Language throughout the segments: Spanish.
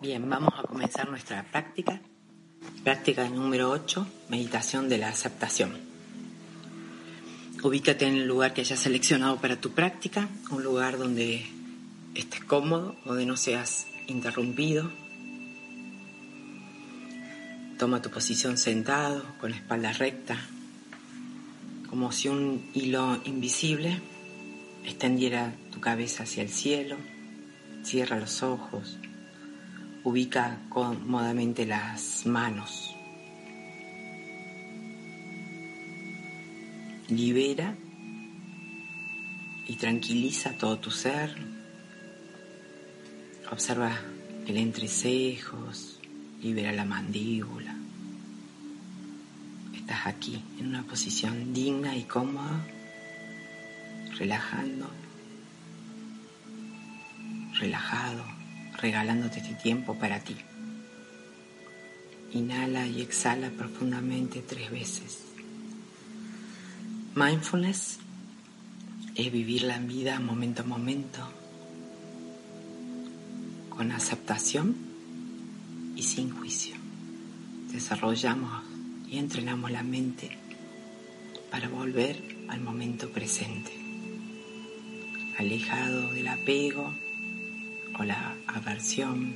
Bien, vamos a comenzar nuestra práctica. Práctica número 8, meditación de la aceptación. Ubícate en el lugar que hayas seleccionado para tu práctica, un lugar donde estés cómodo, donde no seas interrumpido. Toma tu posición sentado, con la espalda recta, como si un hilo invisible extendiera tu cabeza hacia el cielo. Cierra los ojos. Ubica cómodamente las manos. Libera y tranquiliza todo tu ser. Observa el entrecejos, libera la mandíbula. Estás aquí en una posición digna y cómoda, relajando, relajado regalándote este tiempo para ti. Inhala y exhala profundamente tres veces. Mindfulness es vivir la vida momento a momento, con aceptación y sin juicio. Desarrollamos y entrenamos la mente para volver al momento presente, alejado del apego la aversión,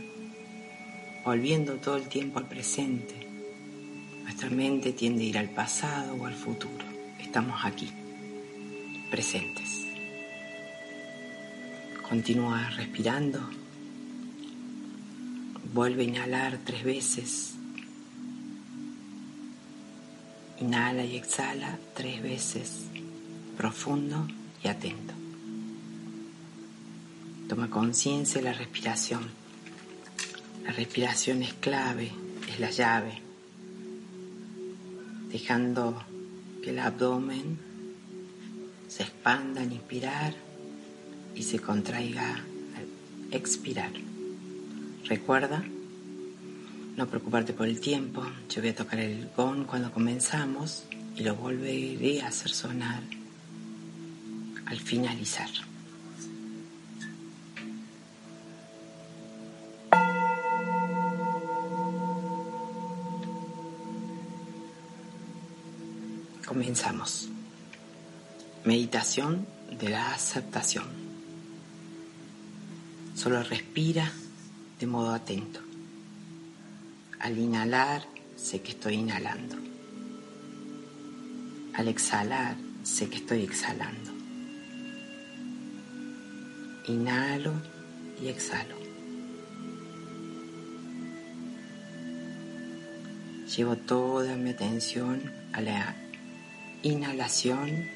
volviendo todo el tiempo al presente. Nuestra mente tiende a ir al pasado o al futuro. Estamos aquí, presentes. Continúa respirando. Vuelve a inhalar tres veces. Inhala y exhala tres veces, profundo y atento. Toma conciencia de la respiración. La respiración es clave, es la llave. Dejando que el abdomen se expanda al inspirar y se contraiga al expirar. Recuerda no preocuparte por el tiempo. Yo voy a tocar el gong cuando comenzamos y lo volveré a hacer sonar al finalizar. Comenzamos. Meditación de la aceptación. Solo respira de modo atento. Al inhalar, sé que estoy inhalando. Al exhalar, sé que estoy exhalando. Inhalo y exhalo. Llevo toda mi atención a la inhalación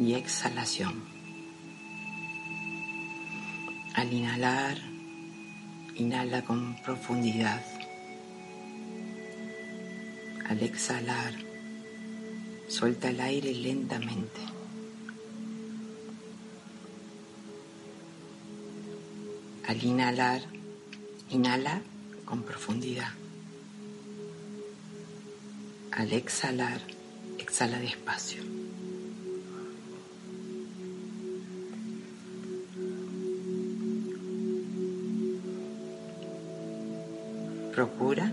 y exhalación. Al inhalar, inhala con profundidad. Al exhalar, suelta el aire lentamente. Al inhalar, inhala con profundidad. Al exhalar, exhala despacio. Procura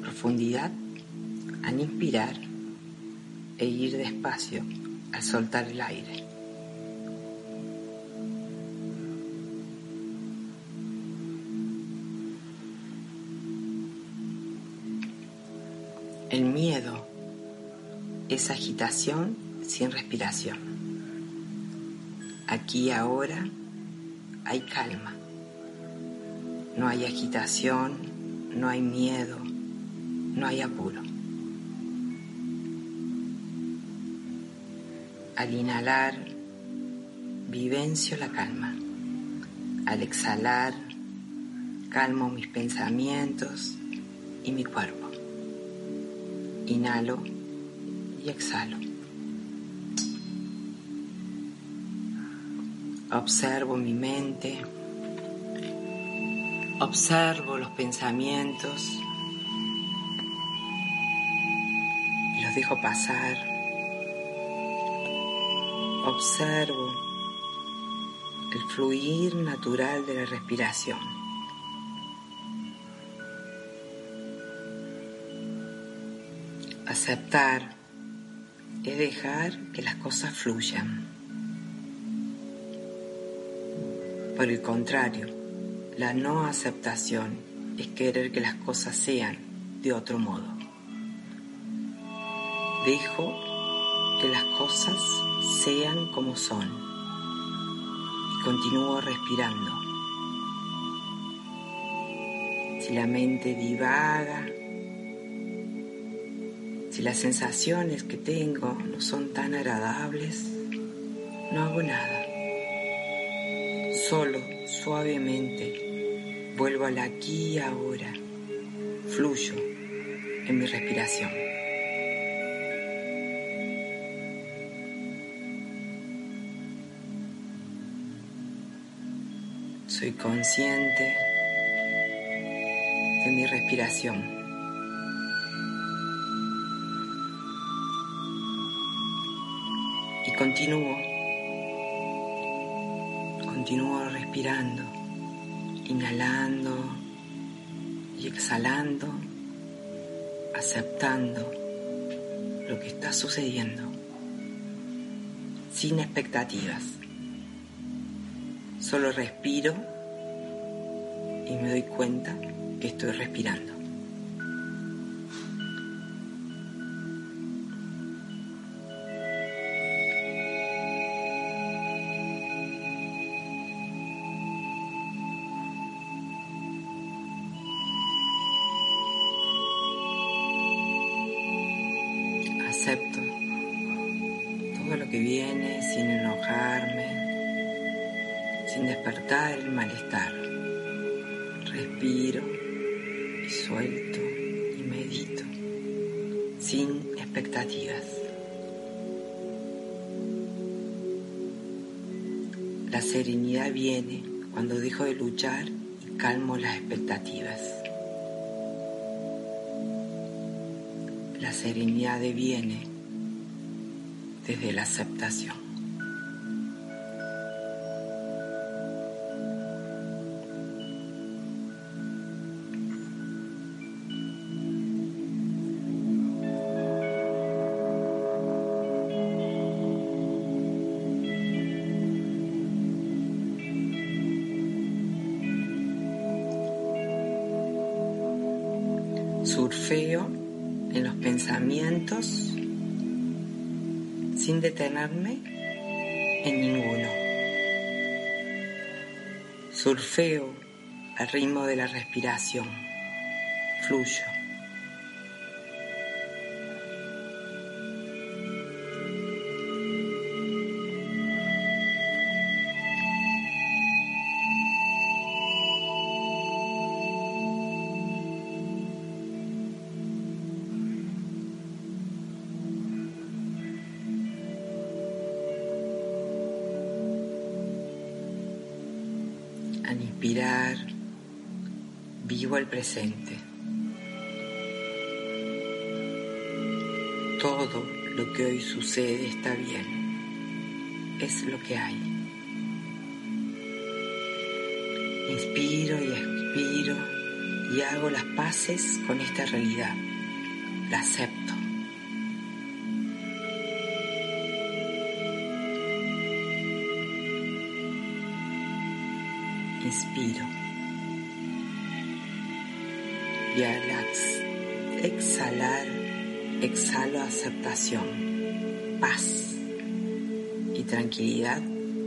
profundidad al inspirar e ir despacio al soltar el aire. Es agitación sin respiración. Aquí ahora hay calma. No hay agitación, no hay miedo, no hay apuro. Al inhalar, vivencio la calma. Al exhalar, calmo mis pensamientos y mi cuerpo. Inhalo exhalo. Observo mi mente, observo los pensamientos y los dejo pasar. Observo el fluir natural de la respiración. Aceptar es dejar que las cosas fluyan. Por el contrario, la no aceptación es querer que las cosas sean de otro modo. Dejo que las cosas sean como son y continúo respirando. Si la mente divaga, si las sensaciones que tengo no son tan agradables, no hago nada. Solo, suavemente, vuelvo al aquí y ahora. Fluyo en mi respiración. Soy consciente de mi respiración. Continúo, continúo respirando, inhalando y exhalando, aceptando lo que está sucediendo, sin expectativas. Solo respiro y me doy cuenta que estoy respirando. Malestar. Respiro y suelto y medito sin expectativas. La serenidad viene cuando dejo de luchar y calmo las expectativas. La serenidad viene desde la aceptación. Surfeo en los pensamientos sin detenerme en ninguno. Surfeo al ritmo de la respiración. Fluyo. Al inspirar, vivo el presente. Todo lo que hoy sucede está bien. Es lo que hay. Inspiro y expiro y hago las paces con esta realidad. La acepto. Inspiro. Y al exhalar, exhalo aceptación, paz y tranquilidad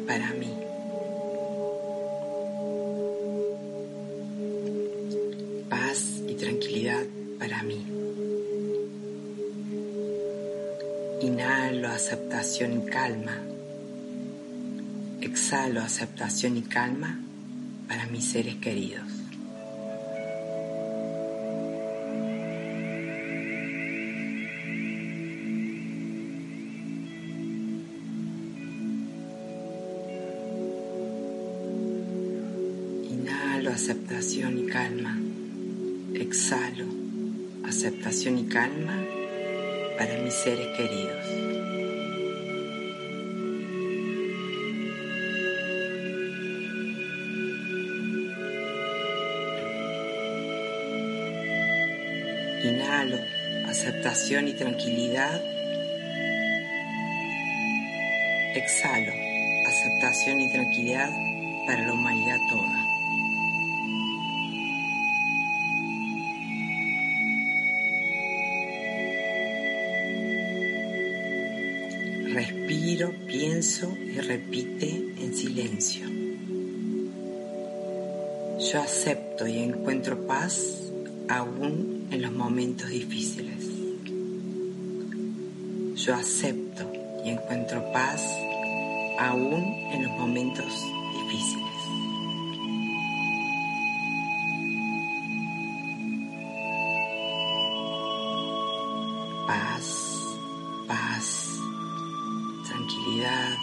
para mí. Paz y tranquilidad para mí. Inhalo aceptación y calma. Exhalo aceptación y calma para mis seres queridos. Inhalo aceptación y calma. Exhalo aceptación y calma para mis seres queridos. Inhalo aceptación y tranquilidad. Exhalo aceptación y tranquilidad para la humanidad toda. Respiro, pienso y repite en silencio. Yo acepto y encuentro paz aún en los momentos difíciles. Yo acepto y encuentro paz aún en los momentos difíciles. Paz, paz, tranquilidad.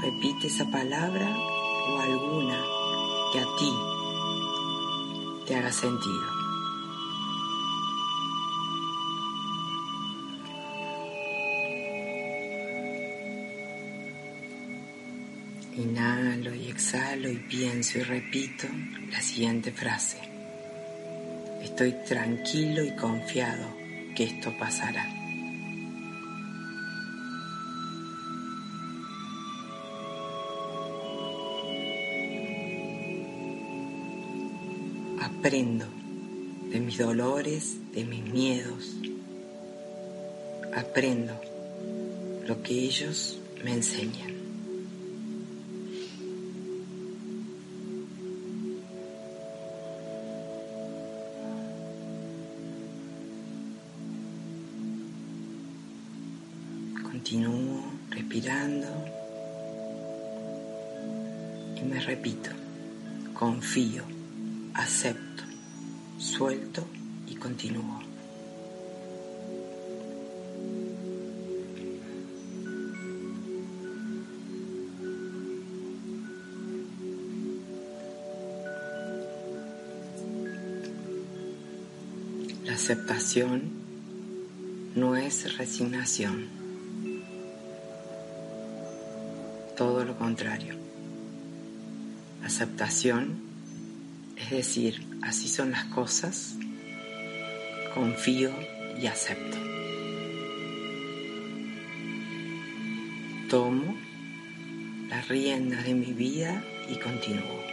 Repite esa palabra o alguna que a ti te haga sentido. Inhalo y exhalo y pienso y repito la siguiente frase. Estoy tranquilo y confiado que esto pasará. Aprendo de mis dolores, de mis miedos. Aprendo lo que ellos me enseñan. Aceptación no es resignación. todo lo contrario. Aceptación es decir, así son las cosas, confío y acepto. Tomo las riendas de mi vida y continúo.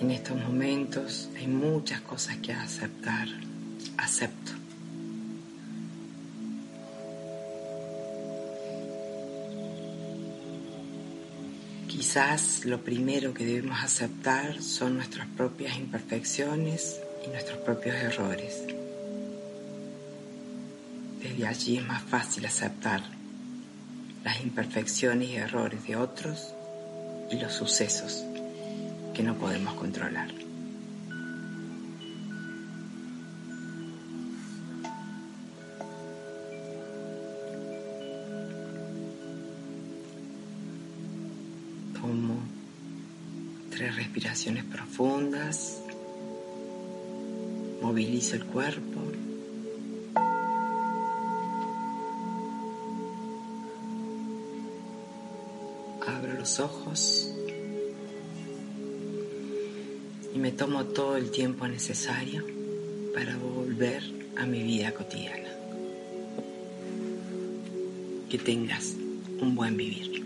En estos momentos hay muchas cosas que aceptar. Acepto. Quizás lo primero que debemos aceptar son nuestras propias imperfecciones y nuestros propios errores. Desde allí es más fácil aceptar las imperfecciones y errores de otros y los sucesos que no podemos controlar. Tomo tres respiraciones profundas, movilizo el cuerpo. Abro los ojos me tomo todo el tiempo necesario para volver a mi vida cotidiana. Que tengas un buen vivir.